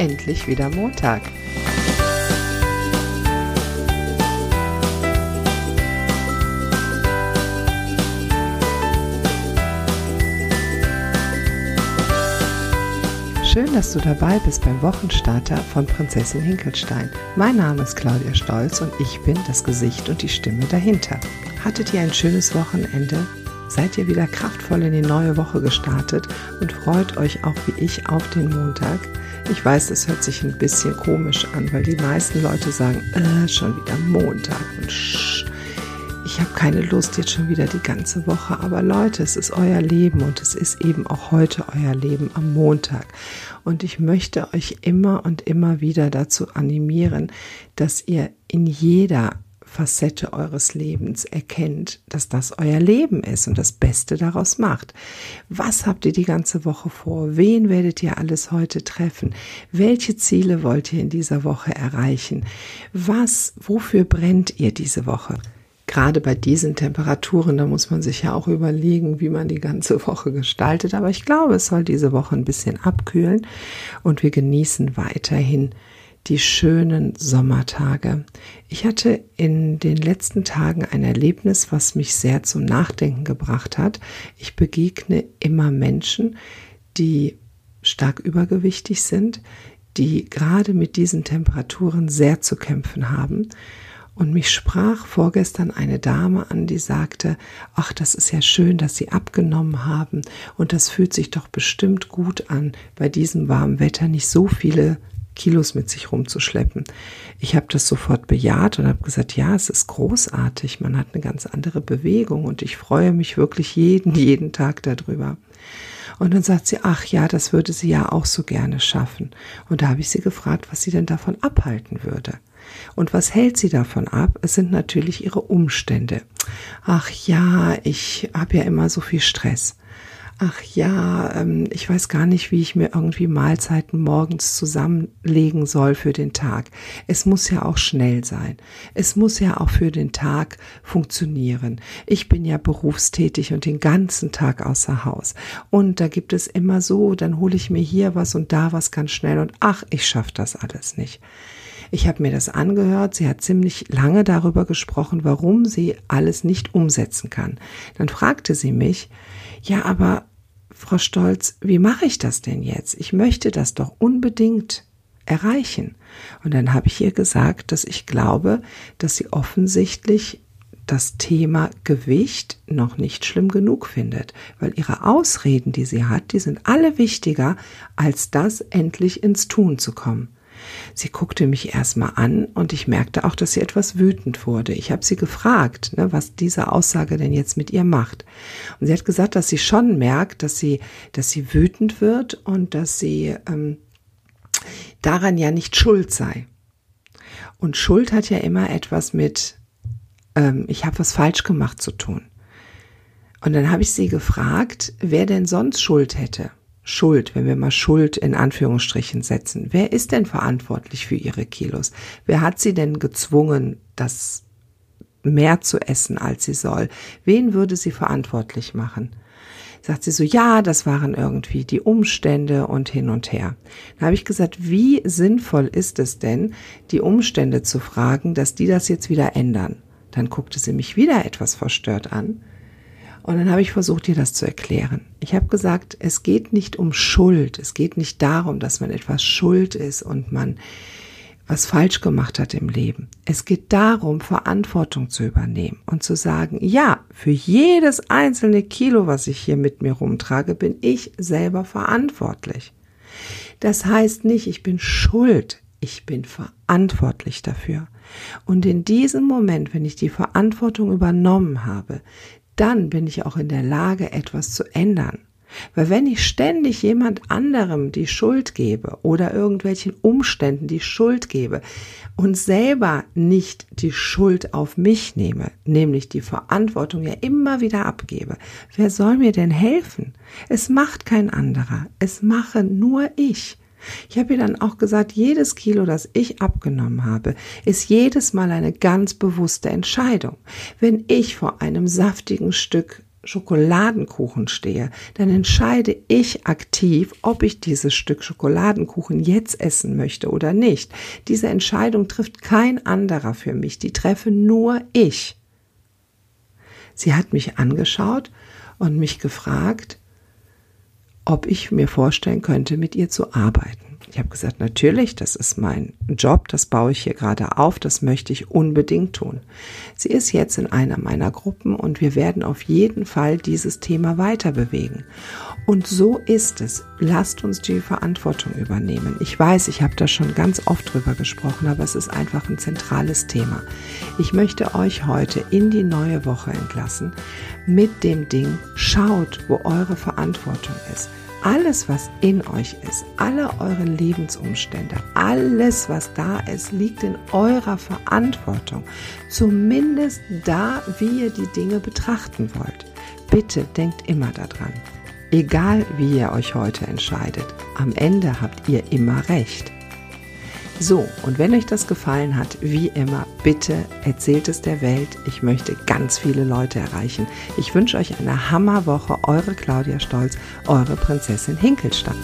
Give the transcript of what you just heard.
endlich wieder Montag. Schön, dass du dabei bist beim Wochenstarter von Prinzessin Hinkelstein. Mein Name ist Claudia Stolz und ich bin das Gesicht und die Stimme dahinter. Hattet ihr ein schönes Wochenende? Seid ihr wieder kraftvoll in die neue Woche gestartet und freut euch auch wie ich auf den Montag? Ich weiß, das hört sich ein bisschen komisch an, weil die meisten Leute sagen, äh, schon wieder Montag und sch ich habe keine Lust jetzt schon wieder die ganze Woche. Aber Leute, es ist euer Leben und es ist eben auch heute euer Leben am Montag. Und ich möchte euch immer und immer wieder dazu animieren, dass ihr in jeder Facette eures Lebens erkennt, dass das euer Leben ist und das Beste daraus macht. Was habt ihr die ganze Woche vor? Wen werdet ihr alles heute treffen? Welche Ziele wollt ihr in dieser Woche erreichen? Was, wofür brennt ihr diese Woche? gerade bei diesen Temperaturen, da muss man sich ja auch überlegen, wie man die ganze Woche gestaltet. Aber ich glaube, es soll diese Woche ein bisschen abkühlen und wir genießen weiterhin die schönen Sommertage. Ich hatte in den letzten Tagen ein Erlebnis, was mich sehr zum Nachdenken gebracht hat. Ich begegne immer Menschen, die stark übergewichtig sind, die gerade mit diesen Temperaturen sehr zu kämpfen haben. Und mich sprach vorgestern eine Dame an, die sagte, ach, das ist ja schön, dass Sie abgenommen haben und das fühlt sich doch bestimmt gut an, bei diesem warmen Wetter nicht so viele Kilos mit sich rumzuschleppen. Ich habe das sofort bejaht und habe gesagt, ja, es ist großartig, man hat eine ganz andere Bewegung und ich freue mich wirklich jeden, jeden Tag darüber. Und dann sagt sie, ach ja, das würde sie ja auch so gerne schaffen. Und da habe ich sie gefragt, was sie denn davon abhalten würde. Und was hält sie davon ab? Es sind natürlich ihre Umstände. Ach ja, ich habe ja immer so viel Stress. Ach ja, ähm, ich weiß gar nicht, wie ich mir irgendwie Mahlzeiten morgens zusammenlegen soll für den Tag. Es muss ja auch schnell sein. Es muss ja auch für den Tag funktionieren. Ich bin ja berufstätig und den ganzen Tag außer Haus. Und da gibt es immer so, dann hole ich mir hier was und da was ganz schnell und ach, ich schaffe das alles nicht. Ich habe mir das angehört. Sie hat ziemlich lange darüber gesprochen, warum sie alles nicht umsetzen kann. Dann fragte sie mich, ja, aber Frau Stolz, wie mache ich das denn jetzt? Ich möchte das doch unbedingt erreichen. Und dann habe ich ihr gesagt, dass ich glaube, dass sie offensichtlich das Thema Gewicht noch nicht schlimm genug findet, weil ihre Ausreden, die sie hat, die sind alle wichtiger, als das endlich ins Tun zu kommen. Sie guckte mich erstmal an und ich merkte auch, dass sie etwas wütend wurde. Ich habe sie gefragt, ne, was diese Aussage denn jetzt mit ihr macht. Und sie hat gesagt, dass sie schon merkt, dass sie, dass sie wütend wird und dass sie ähm, daran ja nicht schuld sei. Und Schuld hat ja immer etwas mit, ähm, ich habe was falsch gemacht zu tun. Und dann habe ich sie gefragt, wer denn sonst Schuld hätte. Schuld, wenn wir mal Schuld in Anführungsstrichen setzen. Wer ist denn verantwortlich für ihre Kilos? Wer hat sie denn gezwungen, das mehr zu essen, als sie soll? Wen würde sie verantwortlich machen? Sagt sie so, ja, das waren irgendwie die Umstände und hin und her. Da habe ich gesagt, wie sinnvoll ist es denn, die Umstände zu fragen, dass die das jetzt wieder ändern? Dann guckte sie mich wieder etwas verstört an und dann habe ich versucht, ihr das zu erklären. Ich habe gesagt, es geht nicht um Schuld. Es geht nicht darum, dass man etwas schuld ist und man was falsch gemacht hat im Leben. Es geht darum, Verantwortung zu übernehmen und zu sagen, ja, für jedes einzelne Kilo, was ich hier mit mir rumtrage, bin ich selber verantwortlich. Das heißt nicht, ich bin schuld, ich bin verantwortlich dafür. Und in diesem Moment, wenn ich die Verantwortung übernommen habe, dann bin ich auch in der Lage, etwas zu ändern. Weil wenn ich ständig jemand anderem die Schuld gebe oder irgendwelchen Umständen die Schuld gebe und selber nicht die Schuld auf mich nehme, nämlich die Verantwortung ja immer wieder abgebe, wer soll mir denn helfen? Es macht kein anderer, es mache nur ich. Ich habe ihr dann auch gesagt, jedes Kilo, das ich abgenommen habe, ist jedes Mal eine ganz bewusste Entscheidung. Wenn ich vor einem saftigen Stück Schokoladenkuchen stehe, dann entscheide ich aktiv, ob ich dieses Stück Schokoladenkuchen jetzt essen möchte oder nicht. Diese Entscheidung trifft kein anderer für mich, die treffe nur ich. Sie hat mich angeschaut und mich gefragt, ob ich mir vorstellen könnte, mit ihr zu arbeiten. Ich habe gesagt, natürlich, das ist mein Job, das baue ich hier gerade auf, das möchte ich unbedingt tun. Sie ist jetzt in einer meiner Gruppen und wir werden auf jeden Fall dieses Thema weiter bewegen. Und so ist es. Lasst uns die Verantwortung übernehmen. Ich weiß, ich habe da schon ganz oft drüber gesprochen, aber es ist einfach ein zentrales Thema. Ich möchte euch heute in die neue Woche entlassen mit dem Ding, schaut, wo eure Verantwortung ist alles, was in euch ist, alle eure Lebensumstände, alles, was da ist, liegt in eurer Verantwortung. Zumindest da, wie ihr die Dinge betrachten wollt. Bitte denkt immer daran. Egal wie ihr euch heute entscheidet, am Ende habt ihr immer recht. So, und wenn euch das gefallen hat, wie immer, bitte erzählt es der Welt. Ich möchte ganz viele Leute erreichen. Ich wünsche euch eine Hammerwoche. Eure Claudia Stolz, eure Prinzessin Hinkelstein.